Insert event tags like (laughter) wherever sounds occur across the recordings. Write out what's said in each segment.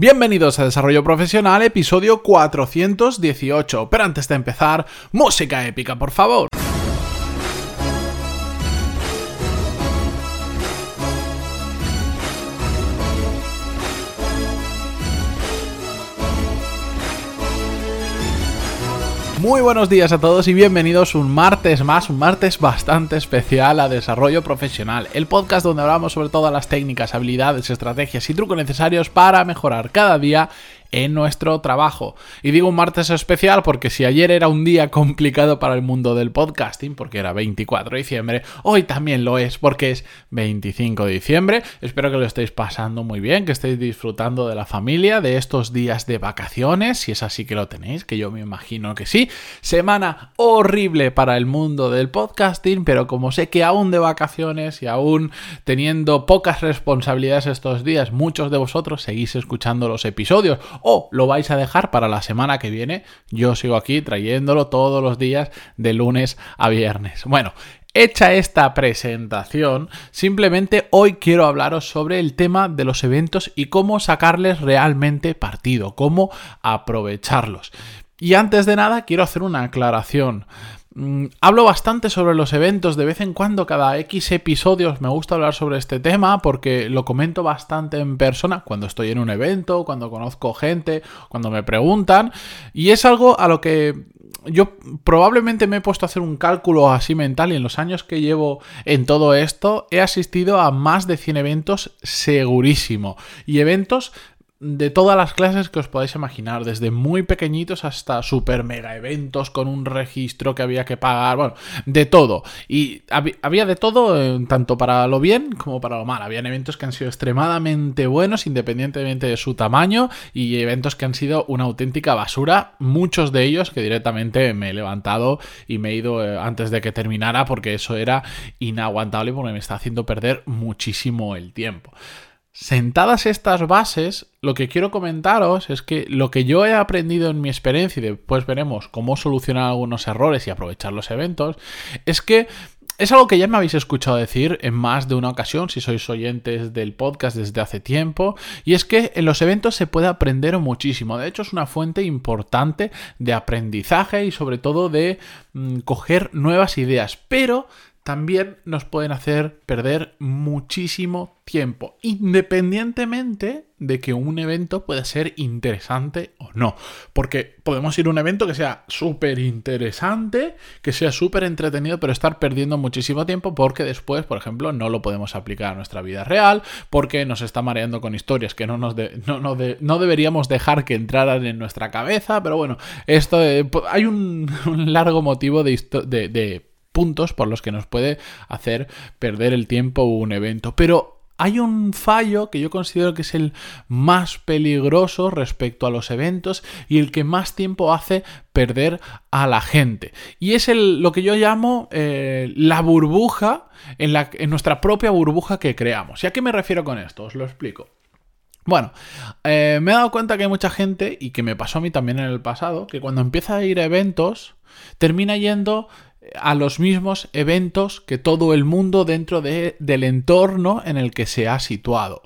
Bienvenidos a Desarrollo Profesional, episodio 418. Pero antes de empezar, música épica, por favor. Muy buenos días a todos y bienvenidos un martes más, un martes bastante especial a Desarrollo Profesional, el podcast donde hablamos sobre todas las técnicas, habilidades, estrategias y trucos necesarios para mejorar cada día en nuestro trabajo. Y digo un martes especial porque si ayer era un día complicado para el mundo del podcasting, porque era 24 de diciembre, hoy también lo es porque es 25 de diciembre. Espero que lo estéis pasando muy bien, que estéis disfrutando de la familia, de estos días de vacaciones, si es así que lo tenéis, que yo me imagino que sí. Semana horrible para el mundo del podcasting, pero como sé que aún de vacaciones y aún teniendo pocas responsabilidades estos días, muchos de vosotros seguís escuchando los episodios o lo vais a dejar para la semana que viene. Yo sigo aquí trayéndolo todos los días de lunes a viernes. Bueno, Hecha esta presentación, simplemente hoy quiero hablaros sobre el tema de los eventos y cómo sacarles realmente partido, cómo aprovecharlos. Y antes de nada quiero hacer una aclaración. Mm, hablo bastante sobre los eventos, de vez en cuando, cada X episodios me gusta hablar sobre este tema porque lo comento bastante en persona cuando estoy en un evento, cuando conozco gente, cuando me preguntan y es algo a lo que yo probablemente me he puesto a hacer un cálculo así mental y en los años que llevo en todo esto he asistido a más de 100 eventos segurísimo y eventos de todas las clases que os podáis imaginar, desde muy pequeñitos hasta super mega eventos con un registro que había que pagar, bueno, de todo. Y había de todo, eh, tanto para lo bien como para lo mal. Habían eventos que han sido extremadamente buenos, independientemente de su tamaño, y eventos que han sido una auténtica basura, muchos de ellos que directamente me he levantado y me he ido eh, antes de que terminara porque eso era inaguantable porque me está haciendo perder muchísimo el tiempo. Sentadas estas bases, lo que quiero comentaros es que lo que yo he aprendido en mi experiencia y después veremos cómo solucionar algunos errores y aprovechar los eventos, es que es algo que ya me habéis escuchado decir en más de una ocasión si sois oyentes del podcast desde hace tiempo, y es que en los eventos se puede aprender muchísimo. De hecho, es una fuente importante de aprendizaje y sobre todo de mm, coger nuevas ideas, pero también nos pueden hacer perder muchísimo tiempo, independientemente de que un evento pueda ser interesante o no. Porque podemos ir a un evento que sea súper interesante, que sea súper entretenido, pero estar perdiendo muchísimo tiempo porque después, por ejemplo, no lo podemos aplicar a nuestra vida real, porque nos está mareando con historias que no, nos no, deberíamos dejar que entraran en nuestra cabeza. Pero bueno, esto hay (laughs) un, largo motivo de, de puntos por los que nos puede hacer perder el tiempo un evento. Pero hay un fallo que yo considero que es el más peligroso respecto a los eventos y el que más tiempo hace perder a la gente. Y es el, lo que yo llamo eh, la burbuja, en, la, en nuestra propia burbuja que creamos. ¿Y a qué me refiero con esto? Os lo explico. Bueno, eh, me he dado cuenta que hay mucha gente, y que me pasó a mí también en el pasado, que cuando empieza a ir a eventos, termina yendo a los mismos eventos que todo el mundo dentro de, del entorno en el que se ha situado.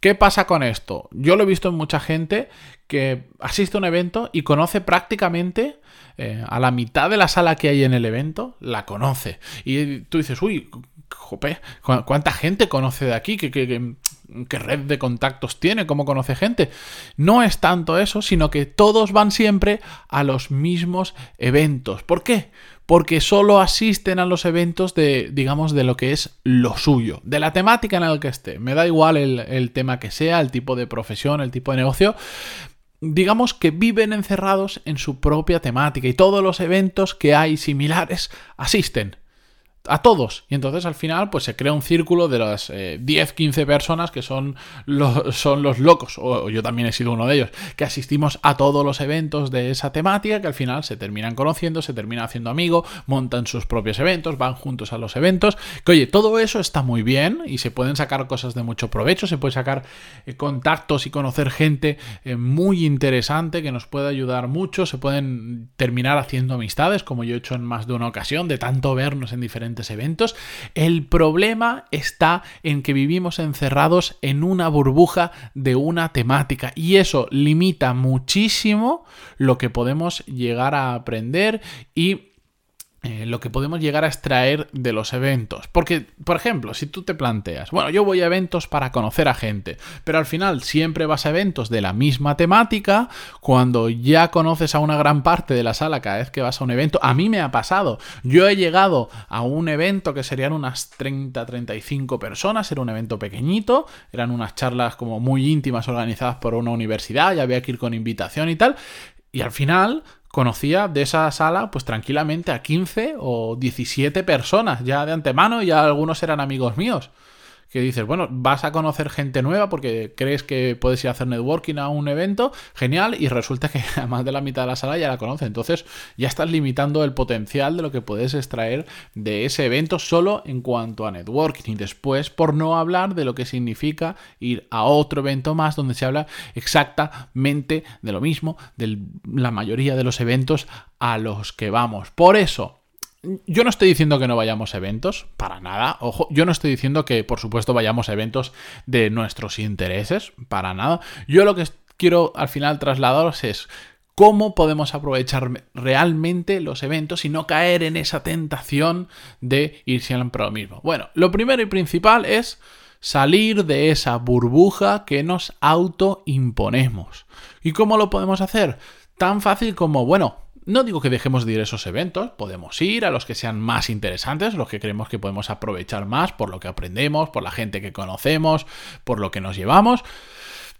¿Qué pasa con esto? Yo lo he visto en mucha gente que asiste a un evento y conoce prácticamente eh, a la mitad de la sala que hay en el evento, la conoce. Y tú dices, uy, jope, ¿cuánta gente conoce de aquí? ¿Qué, qué red de contactos tiene? ¿Cómo conoce gente? No es tanto eso, sino que todos van siempre a los mismos eventos. ¿Por qué? Porque solo asisten a los eventos de, digamos, de lo que es lo suyo, de la temática en la que esté. Me da igual el, tema que sea, el tipo de profesión, el tipo de negocio, digamos que viven encerrados en su propia temática y todos los eventos que hay similares asisten a todos. Y entonces al final pues se crea un círculo de las 10, eh, 15 personas que son los, son los locos, o, yo también he sido uno de ellos, que asistimos a todos los eventos de esa temática, que al final se terminan conociendo, se terminan haciendo amigos, montan sus propios eventos, van juntos a los eventos, que oye, todo eso está muy bien y se pueden sacar cosas de mucho provecho, se puede sacar eh, contactos y conocer gente eh, muy interesante que nos puede ayudar mucho, se pueden terminar haciendo amistades, como yo he hecho en más de una ocasión, de tanto vernos en diferentes eventos. El problema está en que vivimos encerrados en una burbuja de una temática y eso limita muchísimo lo que podemos llegar a aprender y eh, lo que podemos llegar a extraer de los eventos. Porque, por ejemplo, si tú te planteas, bueno, yo voy a eventos para conocer a gente, pero al final siempre vas a eventos de la misma temática, cuando ya conoces a una gran parte de la sala cada vez que vas a un evento, a mí me ha pasado. Yo he llegado a un evento que serían unas 30, 35 personas, era un evento pequeñito, eran unas charlas como muy íntimas organizadas por una universidad, ya había que ir con invitación y tal, y al final conocía de esa sala pues tranquilamente a 15 o 17 personas ya de antemano, ya algunos eran amigos míos que dices, bueno, vas a conocer gente nueva porque crees que puedes ir a hacer networking a un evento, genial, y resulta que (laughs) a más de la mitad de la sala ya la conoce. Entonces ya estás limitando el potencial de lo que puedes extraer de ese evento solo en cuanto a networking. Y después, por no hablar de lo que significa ir a otro evento más donde se habla exactamente de lo mismo, de la mayoría de los eventos a los que vamos. Por eso, yo no estoy diciendo que no vayamos a eventos, para nada. Ojo, yo no estoy diciendo que, por supuesto, vayamos a eventos de nuestros intereses, para nada. Yo lo que quiero al final trasladaros es cómo podemos aprovechar realmente los eventos y no caer en esa tentación de ir siempre a lo mismo. Bueno, lo primero y principal es salir de esa burbuja que nos autoimponemos. ¿Y cómo lo podemos hacer? Tan fácil como, bueno, no digo que dejemos de ir a esos eventos, podemos ir a los que sean más interesantes, los que creemos que podemos aprovechar más por lo que aprendemos, por la gente que conocemos, por lo que nos llevamos,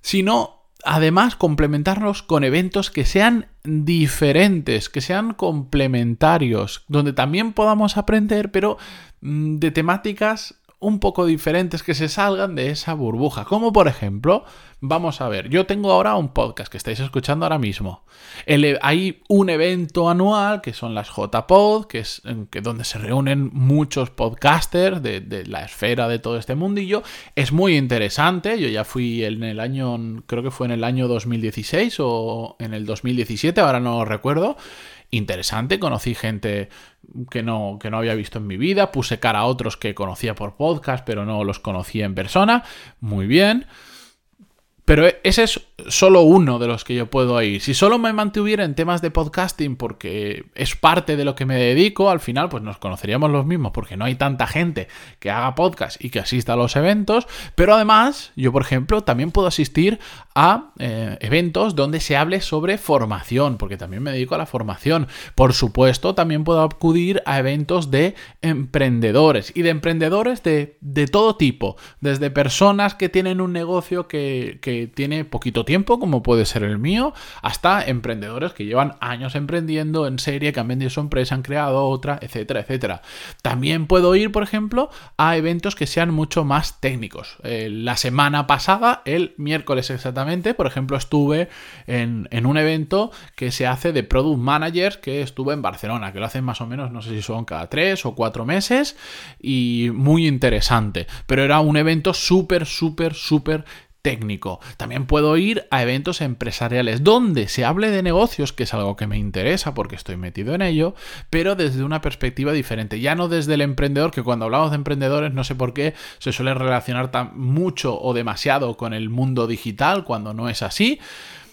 sino además complementarnos con eventos que sean diferentes, que sean complementarios, donde también podamos aprender, pero mm, de temáticas un poco diferentes que se salgan de esa burbuja. Como por ejemplo, vamos a ver, yo tengo ahora un podcast que estáis escuchando ahora mismo. E, hay un evento anual que son las JPod, que es que donde se reúnen muchos podcasters de, de, la esfera de todo este mundillo. Es muy interesante. Yo ya fui en el año, creo que fue en el año 2016 o en el 2017, ahora no recuerdo interesante, conocí gente que no, que no había visto en mi vida, puse cara a otros que conocía por podcast, pero no los conocía en persona, muy bien. Pero ese es solo uno de los que yo puedo ir. Si solo me mantuviera en temas de podcasting porque es parte de lo que me dedico, al final pues nos conoceríamos los mismos porque no hay tanta gente que haga podcast y que asista a los eventos. Pero además, yo por ejemplo también puedo asistir a eh, eventos donde se hable sobre formación, porque también me dedico a la formación. Por supuesto, también puedo acudir a eventos de emprendedores y de emprendedores de, de todo tipo, desde personas que tienen un negocio que tiene poquito tiempo, como puede ser el mío, hasta emprendedores que llevan años emprendiendo en serie, que han vendido su empresa, han creado otra, etcétera, etcétera. También puedo ir, por ejemplo, a eventos que sean mucho más técnicos. Eh, la semana pasada, el miércoles exactamente, por ejemplo, estuve en, en un evento que se hace de Product Managers, que estuve en Barcelona, que lo hacen más o menos, no sé si son cada tres o cuatro meses, y muy interesante. Pero era un evento súper, súper, súper técnico. También puedo ir a eventos empresariales donde se hable de negocios, que es algo que me interesa porque estoy metido en ello, pero desde una perspectiva diferente. Ya no desde el emprendedor, que cuando hablamos de emprendedores no sé por qué se suele relacionar tan mucho o demasiado con el mundo digital cuando no es así.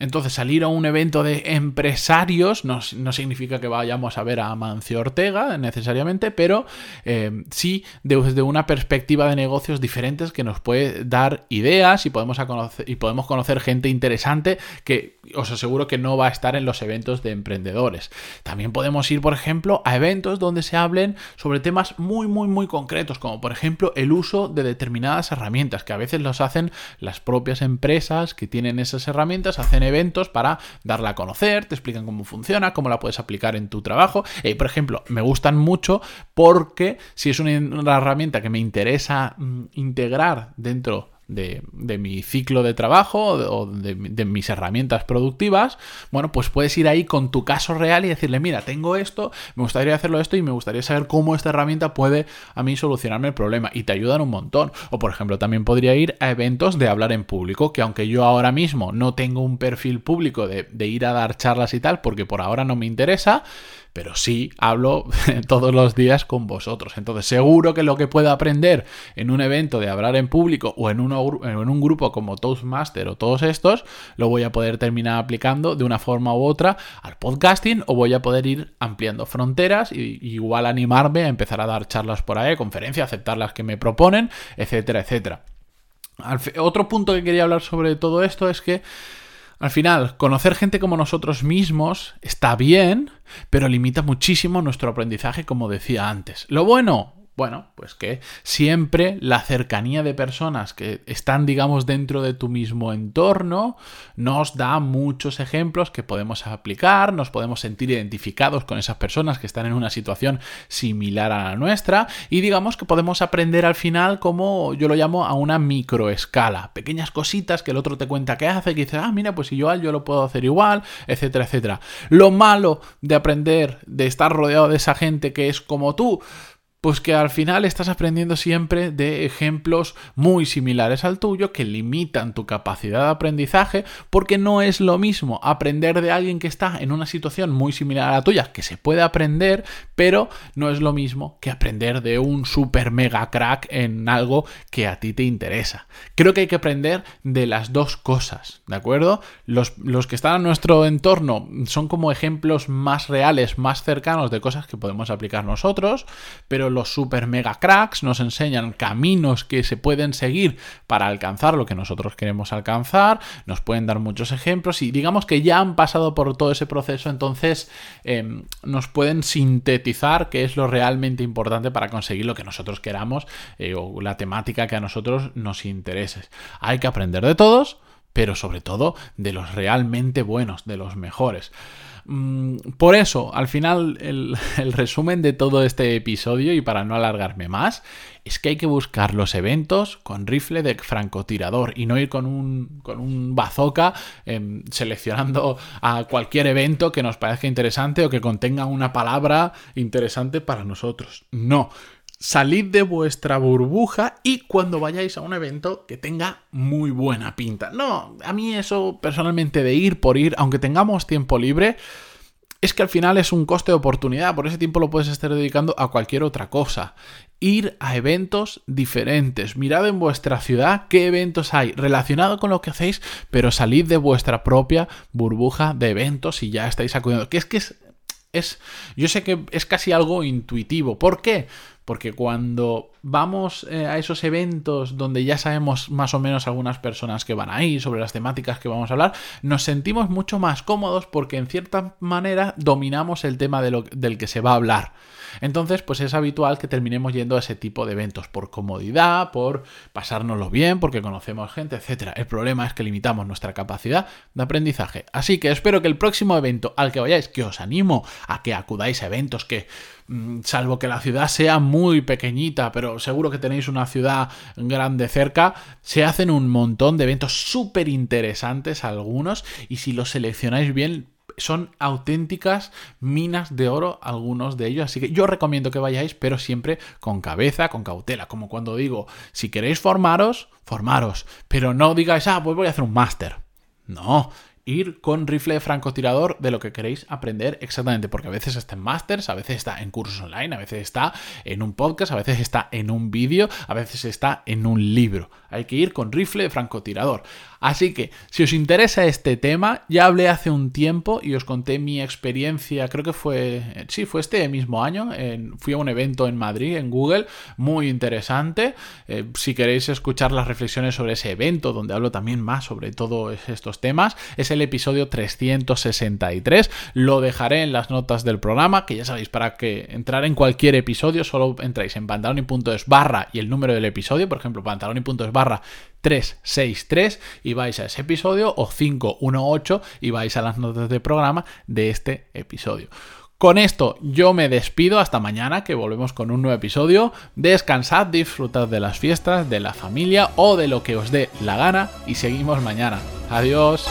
Entonces, salir a un evento de empresarios no, significa que vayamos a ver a Mancio Ortega necesariamente, pero eh, sí desde una perspectiva de negocios diferentes que nos puede dar ideas y podemos, conocer, y podemos conocer gente interesante que os aseguro que no va a estar en los eventos de emprendedores. También podemos ir, por ejemplo, a eventos donde se hablen sobre temas muy, muy, muy concretos, como por ejemplo el uso de determinadas herramientas, que a veces los hacen las propias empresas que tienen esas herramientas, hacen eventos para darla a conocer, te explican cómo funciona, cómo la puedes aplicar en tu trabajo. Y, por ejemplo, me gustan mucho porque si es una, herramienta que me interesa mm, integrar dentro de, mi ciclo de trabajo o de, de, mis herramientas productivas, bueno, pues puedes ir ahí con tu caso real y decirle, mira, tengo esto, me gustaría hacerlo esto y me gustaría saber cómo esta herramienta puede a mí solucionarme el problema y te ayudan un montón. O por ejemplo, también podría ir a eventos de hablar en público, que aunque yo ahora mismo no tengo un perfil público de, de ir a dar charlas y tal, porque por ahora no me interesa, pero sí hablo (laughs) todos los días con vosotros. Entonces, seguro que lo que pueda aprender en un evento de hablar en público o en, en un grupo como Toastmaster o todos estos, lo voy a poder terminar aplicando de una forma u otra al podcasting o voy a poder ir ampliando fronteras y igual animarme a empezar a dar charlas por ahí, conferencias, aceptar las que me proponen, etcétera, etcétera. Otro punto que quería hablar sobre todo esto es que al final, conocer gente como nosotros mismos está bien, pero limita muchísimo nuestro aprendizaje, como decía antes. Lo bueno, bueno, pues que siempre la cercanía de personas que están, digamos, dentro de tu mismo entorno nos da muchos ejemplos que podemos aplicar, nos podemos sentir identificados con esas personas que están en una situación similar a la nuestra y digamos que podemos aprender al final como yo lo llamo a una microescala, pequeñas cositas que el otro te cuenta que hace, que dice, ah, mira, pues igual yo lo puedo hacer igual, etcétera, etcétera. Lo malo de aprender, de estar rodeado de esa gente que es como tú, pues que al final estás aprendiendo siempre de ejemplos muy similares al tuyo que limitan tu capacidad de aprendizaje porque no es lo mismo aprender de alguien que está en una situación muy similar a la tuya, que se puede aprender, pero no es lo mismo que aprender de un super mega crack en algo que a ti te interesa. Creo que hay que aprender de las dos cosas, ¿de acuerdo? Los, los que están a nuestro entorno son como ejemplos más reales, más cercanos de cosas que podemos aplicar nosotros, pero los super mega cracks nos enseñan caminos que se pueden seguir para alcanzar lo que nosotros queremos alcanzar, nos pueden dar muchos ejemplos y digamos que ya han pasado por todo ese proceso, entonces em, nos pueden sintetizar qué es lo realmente importante para conseguir lo que nosotros queramos eh, o la temática que a nosotros nos interese. Hay que aprender de todos, pero sobre todo de los realmente buenos, de los mejores. Mm, por eso, al final, (laughs) el, resumen de todo este episodio, y para no alargarme más, es que hay que buscar los eventos con rifle de francotirador y no ir con un, con un bazooka em, seleccionando a cualquier evento que nos parezca interesante o que contenga una palabra interesante para nosotros. No salid de vuestra burbuja y cuando vayáis a un evento que tenga muy buena pinta. No, a mí eso personalmente de ir por ir, aunque tengamos tiempo libre, es que al final es un coste de oportunidad, por ese tiempo lo puedes estar dedicando a cualquier otra cosa. Ir a eventos diferentes, mirad en vuestra ciudad qué eventos hay relacionados con lo que hacéis, pero salid de vuestra propia burbuja de eventos y ya estáis acudiendo. Que es que es, es yo sé que es casi algo intuitivo. ¿Por qué? Porque cuando vamos eh, a esos eventos donde ya sabemos más o menos algunas personas que van ahí, sobre las temáticas que vamos a hablar, nos sentimos mucho más cómodos porque en cierta manera dominamos el tema del que se va a hablar. Entonces, pues es habitual que terminemos yendo a ese tipo de eventos por comodidad, por pasárnoslo bien, porque conocemos gente, etc. El problema es que limitamos nuestra capacidad de aprendizaje. Así que espero que el próximo evento al que vayáis, que os animo a que acudáis a eventos que mm, salvo que la ciudad sea muy pequeñita, pero seguro que tenéis una ciudad grande cerca, se hacen un montón de eventos súper interesantes algunos y si los seleccionáis bien son auténticas minas de oro algunos de ellos. Así que yo recomiendo que vayáis, pero siempre con cabeza, con cautela. Como cuando digo, si queréis formaros, formaros. Pero no digáis, ah, pues voy a hacer un máster. No, ir con rifle francotirador de lo que queréis aprender exactamente, porque a veces está en másters, a veces está en cursos online, a veces está en un podcast, a veces está en un vídeo, a veces está en un libro. Hay que ir con rifle francotirador. Así que, si os interesa este tema, ya hablé hace un tiempo y os conté mi experiencia, creo que fue, sí, fue este mismo año, fui a un evento en Madrid, en Google, muy interesante. Eh, si queréis escuchar las reflexiones sobre ese evento, donde hablo también más sobre todos estos temas, es el episodio 363. Lo dejaré en las notas del programa, que ya sabéis, para que entrar en cualquier episodio, solo entráis en pantaloni.es barra y el número del episodio, por ejemplo, pantaloni.es barra 363 y vais a ese episodio o 518 y vais a las notas de programa de este episodio. Con esto yo me despido hasta mañana, que volvemos con un nuevo episodio. Descansad, disfrutad de las fiestas, de la familia o de lo que os dé la gana y seguimos mañana. Adiós.